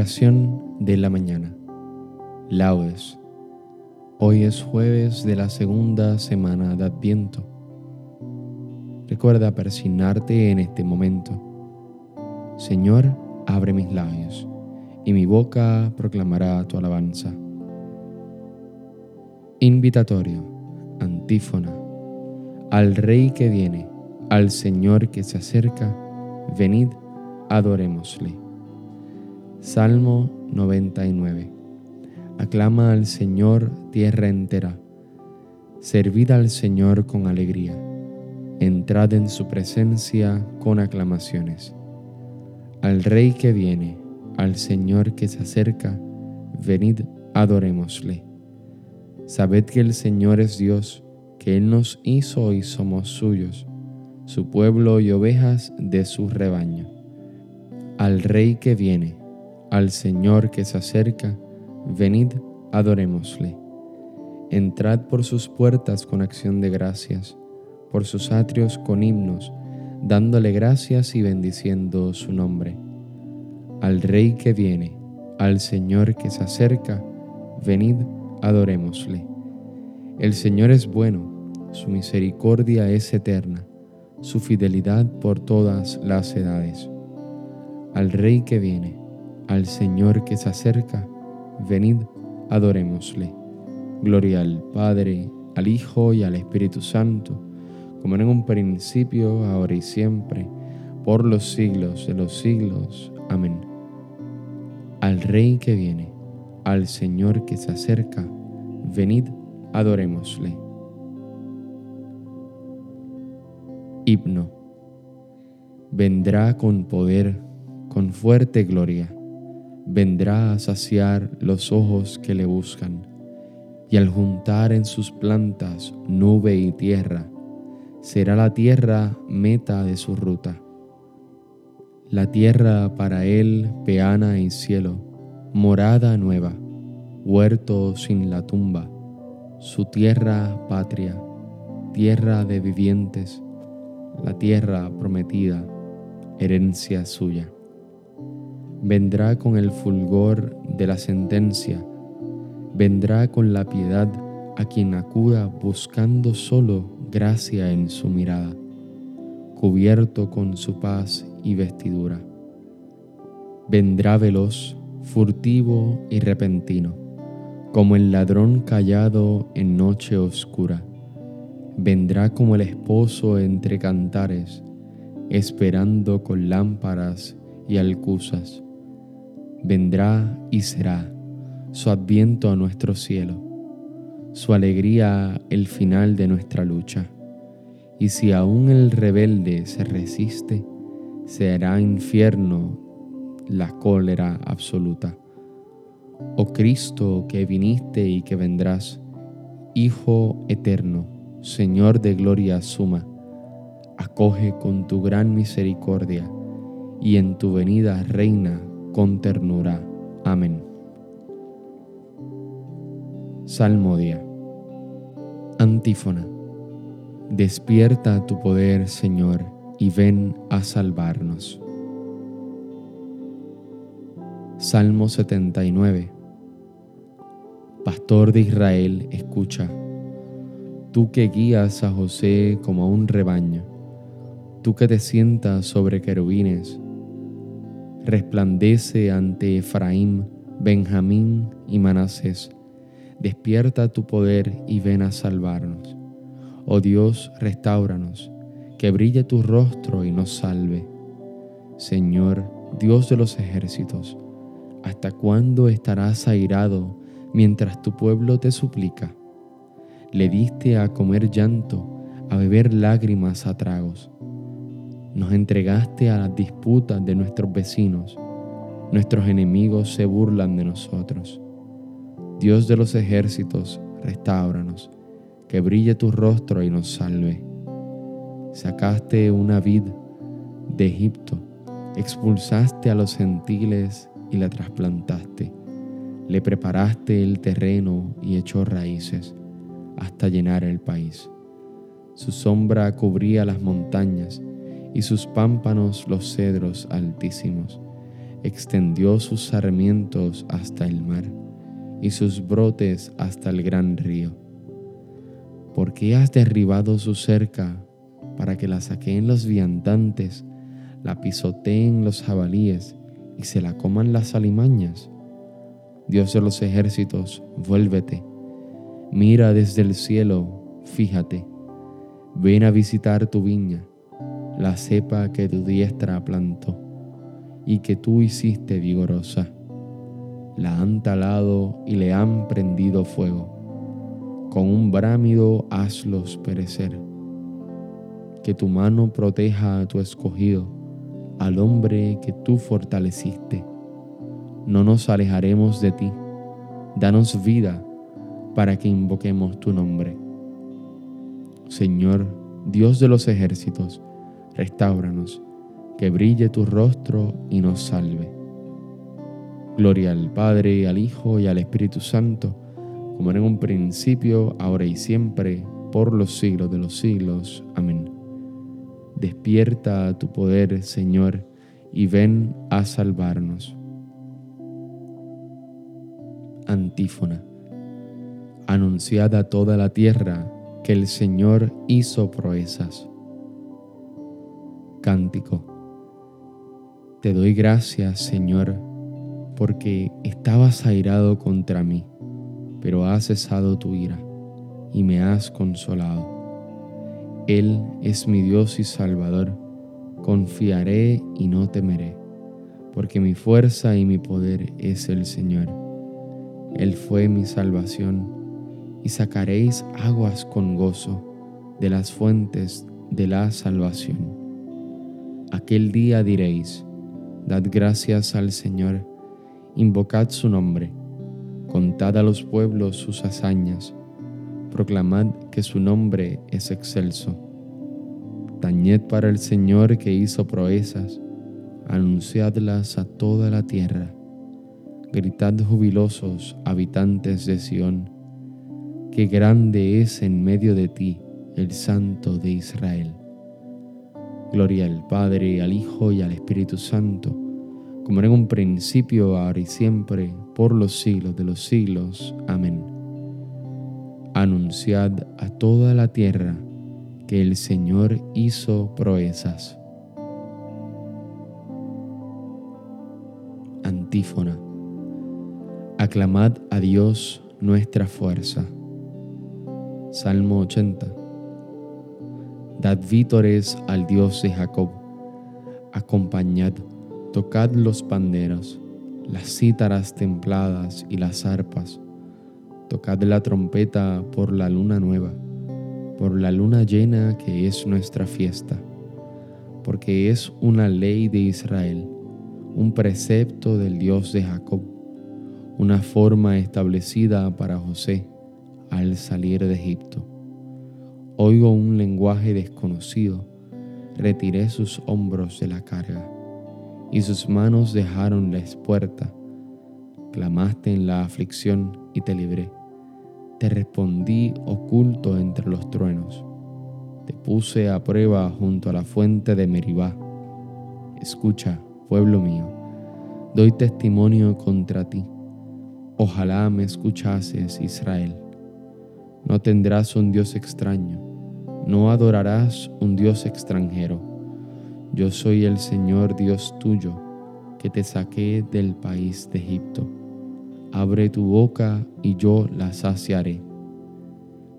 Oración de la mañana. Laudes. Hoy es jueves de la segunda semana de Adviento. Recuerda persignarte en este momento. Señor, abre mis labios, y mi boca proclamará tu alabanza. Invitatorio, antífona. Al Rey que viene, al Señor que se acerca, venid, adorémosle. Salmo 99. Aclama al Señor tierra entera. Servid al Señor con alegría. Entrad en su presencia con aclamaciones. Al Rey que viene, al Señor que se acerca, venid, adorémosle. Sabed que el Señor es Dios, que Él nos hizo y somos suyos, su pueblo y ovejas de su rebaño. Al Rey que viene, al Señor que se acerca, venid, adorémosle. Entrad por sus puertas con acción de gracias, por sus atrios con himnos, dándole gracias y bendiciendo su nombre. Al Rey que viene, al Señor que se acerca, venid, adorémosle. El Señor es bueno, su misericordia es eterna, su fidelidad por todas las edades. Al Rey que viene, al Señor que se acerca, venid, adorémosle. Gloria al Padre, al Hijo y al Espíritu Santo, como en un principio, ahora y siempre, por los siglos de los siglos. Amén. Al Rey que viene, al Señor que se acerca, venid, adorémosle. Himno. Vendrá con poder, con fuerte gloria vendrá a saciar los ojos que le buscan, y al juntar en sus plantas nube y tierra, será la tierra meta de su ruta. La tierra para él peana y cielo, morada nueva, huerto sin la tumba, su tierra patria, tierra de vivientes, la tierra prometida, herencia suya vendrá con el fulgor de la sentencia, vendrá con la piedad a quien acuda buscando solo gracia en su mirada, cubierto con su paz y vestidura. Vendrá veloz, furtivo y repentino, como el ladrón callado en noche oscura. Vendrá como el esposo entre cantares, esperando con lámparas y alcusas vendrá y será su adviento a nuestro cielo, su alegría el final de nuestra lucha. Y si aún el rebelde se resiste, será infierno la cólera absoluta. Oh Cristo que viniste y que vendrás, Hijo eterno, Señor de gloria suma, acoge con tu gran misericordia y en tu venida reina con ternura. Amén. Salmodia. Antífona. Despierta tu poder, Señor, y ven a salvarnos. Salmo 79. Pastor de Israel, escucha. Tú que guías a José como a un rebaño, tú que te sientas sobre querubines, resplandece ante Efraín, Benjamín y Manasés. Despierta tu poder y ven a salvarnos. Oh Dios, restauranos, que brille tu rostro y nos salve. Señor, Dios de los ejércitos, ¿hasta cuándo estarás airado mientras tu pueblo te suplica? Le diste a comer llanto, a beber lágrimas a tragos nos entregaste a las disputas de nuestros vecinos. Nuestros enemigos se burlan de nosotros. Dios de los ejércitos, restauranos, que brille tu rostro y nos salve. Sacaste una vid de Egipto, expulsaste a los gentiles y la trasplantaste. Le preparaste el terreno y echó raíces hasta llenar el país. Su sombra cubría las montañas y sus pámpanos los cedros altísimos. extendió sus sarmientos hasta el mar y sus brotes hasta el gran río. ¿Por qué has derribado su cerca para que la saqueen los viandantes, la pisoteen los jabalíes y se la coman las alimañas? Dios de los ejércitos, vuélvete, mira desde el cielo, fíjate, ven a visitar tu viña, la cepa que tu diestra plantó y que tú hiciste vigorosa. La han talado y le han prendido fuego. Con un brámido hazlos perecer. Que tu mano proteja a tu escogido, al hombre que tú fortaleciste no nos alejaremos de ti. Danos vida para que invoquemos tu nombre. Señor, Dios de los ejércitos, restauranos, que brille tu rostro y nos salve. Gloria al Padre, al Hijo y al Espíritu Santo, como era en un principio, ahora y siempre, por los siglos de los siglos. Amén. Despierta tu poder, Señor, y ven a salvarnos. Antífona. Anunciad a toda la tierra que el Señor hizo proezas. Cántico. Te doy gracias, Señor, porque estabas airado contra mí, pero has cesado tu ira y me has consolado. Él es mi Dios y Salvador, confiaré y no temeré, porque mi fuerza y mi poder es el Señor él fue mi salvación, y sacaréis aguas con gozo de las fuentes de la salvación. Aquel día diréis, Dad gracias al Señor, invocad su nombre, contad a los pueblos sus hazañas, proclamad que su nombre es excelso. Tañed para el Señor que hizo proezas, anunciadlas a toda la tierra Gritad jubilosos, habitantes de Sión, que grande es en medio de ti el Santo de Israel. Gloria al Padre, al Hijo y al Espíritu Santo, como era en un principio, ahora y siempre, por los siglos de los siglos. Amén. Anunciad a toda la tierra que el Señor hizo proezas. Antífona Aclamad a Dios nuestra fuerza. Salmo 80. Dad vítores al Dios de Jacob. Acompañad, tocad los panderos, las cítaras templadas y las arpas. Tocad la trompeta por la luna nueva, por la luna llena que es nuestra fiesta, porque es una ley de Israel, un precepto del Dios de Jacob una forma establecida para José al salir de Egipto. Oigo un lenguaje desconocido, retiré sus hombros de la carga y sus manos dejaron la espuerta. Clamaste en la aflicción y te libré. Te respondí oculto entre los truenos. Te puse a prueba junto a la fuente de Meribá. Escucha, pueblo mío, doy testimonio contra ti Ojalá me escuchases, Israel. No tendrás un Dios extraño, no adorarás un Dios extranjero. Yo soy el Señor Dios tuyo, que te saqué del país de Egipto. Abre tu boca y yo la saciaré.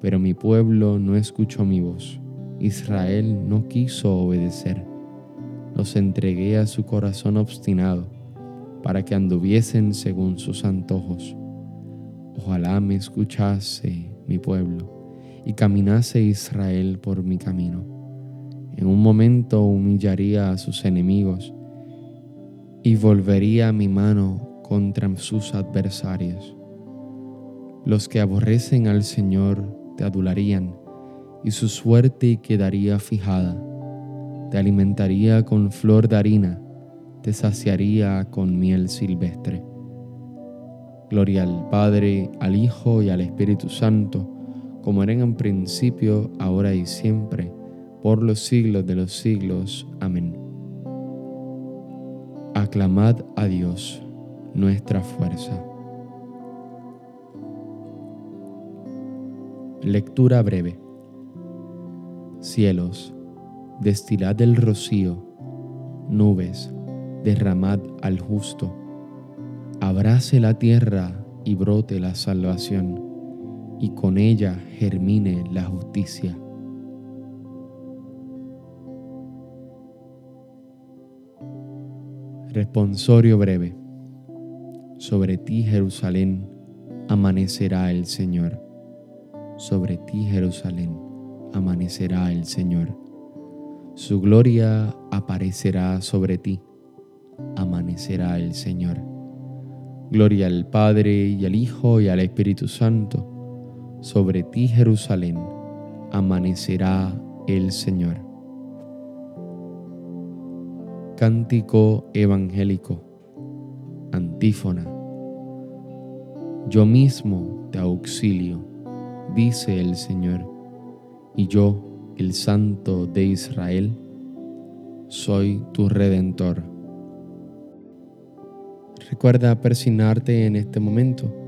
Pero mi pueblo no escuchó mi voz, Israel no quiso obedecer. Los entregué a su corazón obstinado para que anduviesen según sus antojos. Ojalá me escuchase mi pueblo y caminase Israel por mi camino. En un momento humillaría a sus enemigos y volvería mi mano contra sus adversarios. Los que aborrecen al Señor te adularían y su suerte quedaría fijada. Te alimentaría con flor de harina te saciaría con miel silvestre. Gloria al Padre, al Hijo y al Espíritu Santo, como era en principio, ahora y siempre, por los siglos de los siglos. Amén. aclamad a Dios, nuestra fuerza. Lectura breve. Cielos, destilad del rocío, nubes, derramad al justo. Abrace la tierra y brote la salvación, y con ella germine la justicia. Responsorio breve. Sobre ti, Jerusalén, amanecerá el Señor. Sobre ti, Jerusalén, amanecerá el Señor. Su gloria aparecerá sobre ti. Amanecerá el Señor. Gloria al Padre y al Hijo y al Espíritu Santo. Sobre ti, Jerusalén, amanecerá el Señor. Cántico evangélico. Antífona. Yo mismo te auxilio, dice el Señor, y yo, el Santo de Israel, soy tu redentor. Recuerda persignarte en este momento.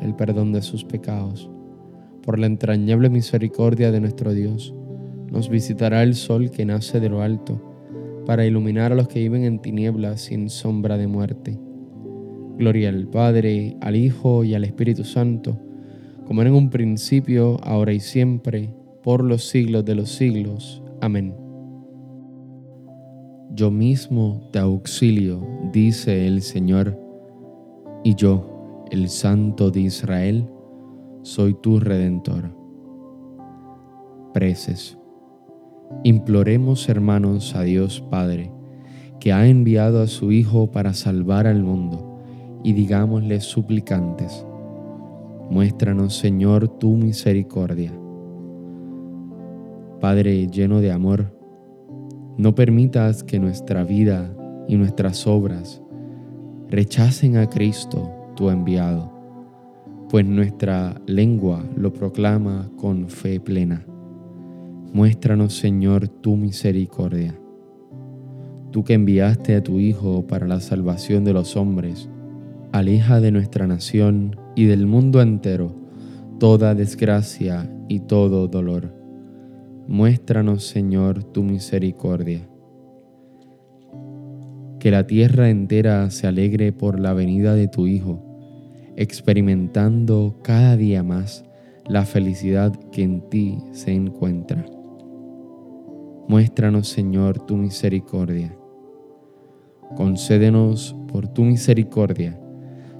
el perdón de sus pecados. Por la entrañable misericordia de nuestro Dios, nos visitará el sol que nace de lo alto, para iluminar a los que viven en tinieblas sin sombra de muerte. Gloria al Padre, al Hijo y al Espíritu Santo, como era en un principio, ahora y siempre, por los siglos de los siglos. Amén. Yo mismo te auxilio, dice el Señor, y yo, el Santo de Israel, soy tu redentor. Preces. Imploremos, hermanos, a Dios Padre, que ha enviado a su Hijo para salvar al mundo, y digámosle suplicantes, muéstranos, Señor, tu misericordia. Padre lleno de amor, no permitas que nuestra vida y nuestras obras rechacen a Cristo, tu enviado, pues nuestra lengua lo proclama con fe plena Muéstranos, Señor, tu misericordia. Tú que enviaste a tu Hijo para la salvación de los hombres, aleja de nuestra nación y del mundo entero toda desgracia y todo dolor. Muéstranos, Señor, tu misericordia. Que la tierra entera se alegre por la venida de tu Hijo, experimentando cada día más la felicidad que en ti se encuentra. Muéstranos, Señor, tu misericordia. Concédenos por tu misericordia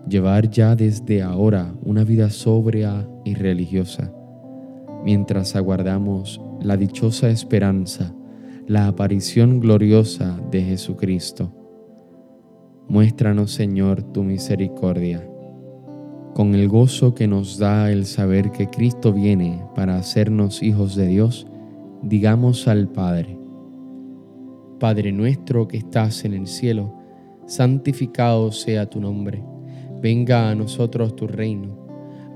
llevar ya desde ahora una vida sobria y religiosa, mientras aguardamos la dichosa esperanza, la aparición gloriosa de Jesucristo. Muéstranos, Señor, tu misericordia. Con el gozo que nos da el saber que Cristo viene para hacernos hijos de Dios, digamos al Padre, Padre nuestro que estás en el cielo, santificado sea tu nombre, venga a nosotros tu reino,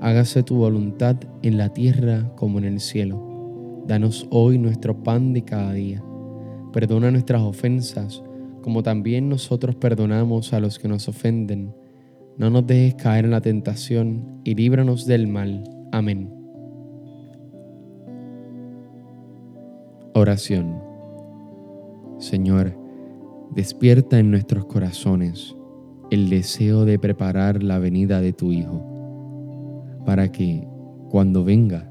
hágase tu voluntad en la tierra como en el cielo. Danos hoy nuestro pan de cada día, perdona nuestras ofensas como también nosotros perdonamos a los que nos ofenden. No nos dejes caer en la tentación y líbranos del mal. Amén. Oración. Señor, despierta en nuestros corazones el deseo de preparar la venida de tu Hijo, para que, cuando venga,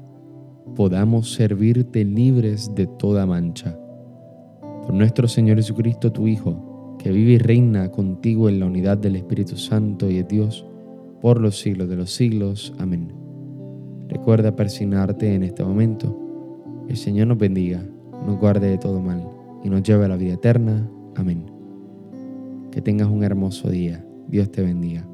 podamos servirte libres de toda mancha. Por nuestro Señor Jesucristo, tu Hijo, que vive y reina contigo en la unidad del Espíritu Santo y de Dios, por los siglos de los siglos. Amén. Recuerda persignarte en este momento. El Señor nos bendiga, nos guarde de todo mal y nos lleve a la vida eterna. Amén. Que tengas un hermoso día. Dios te bendiga.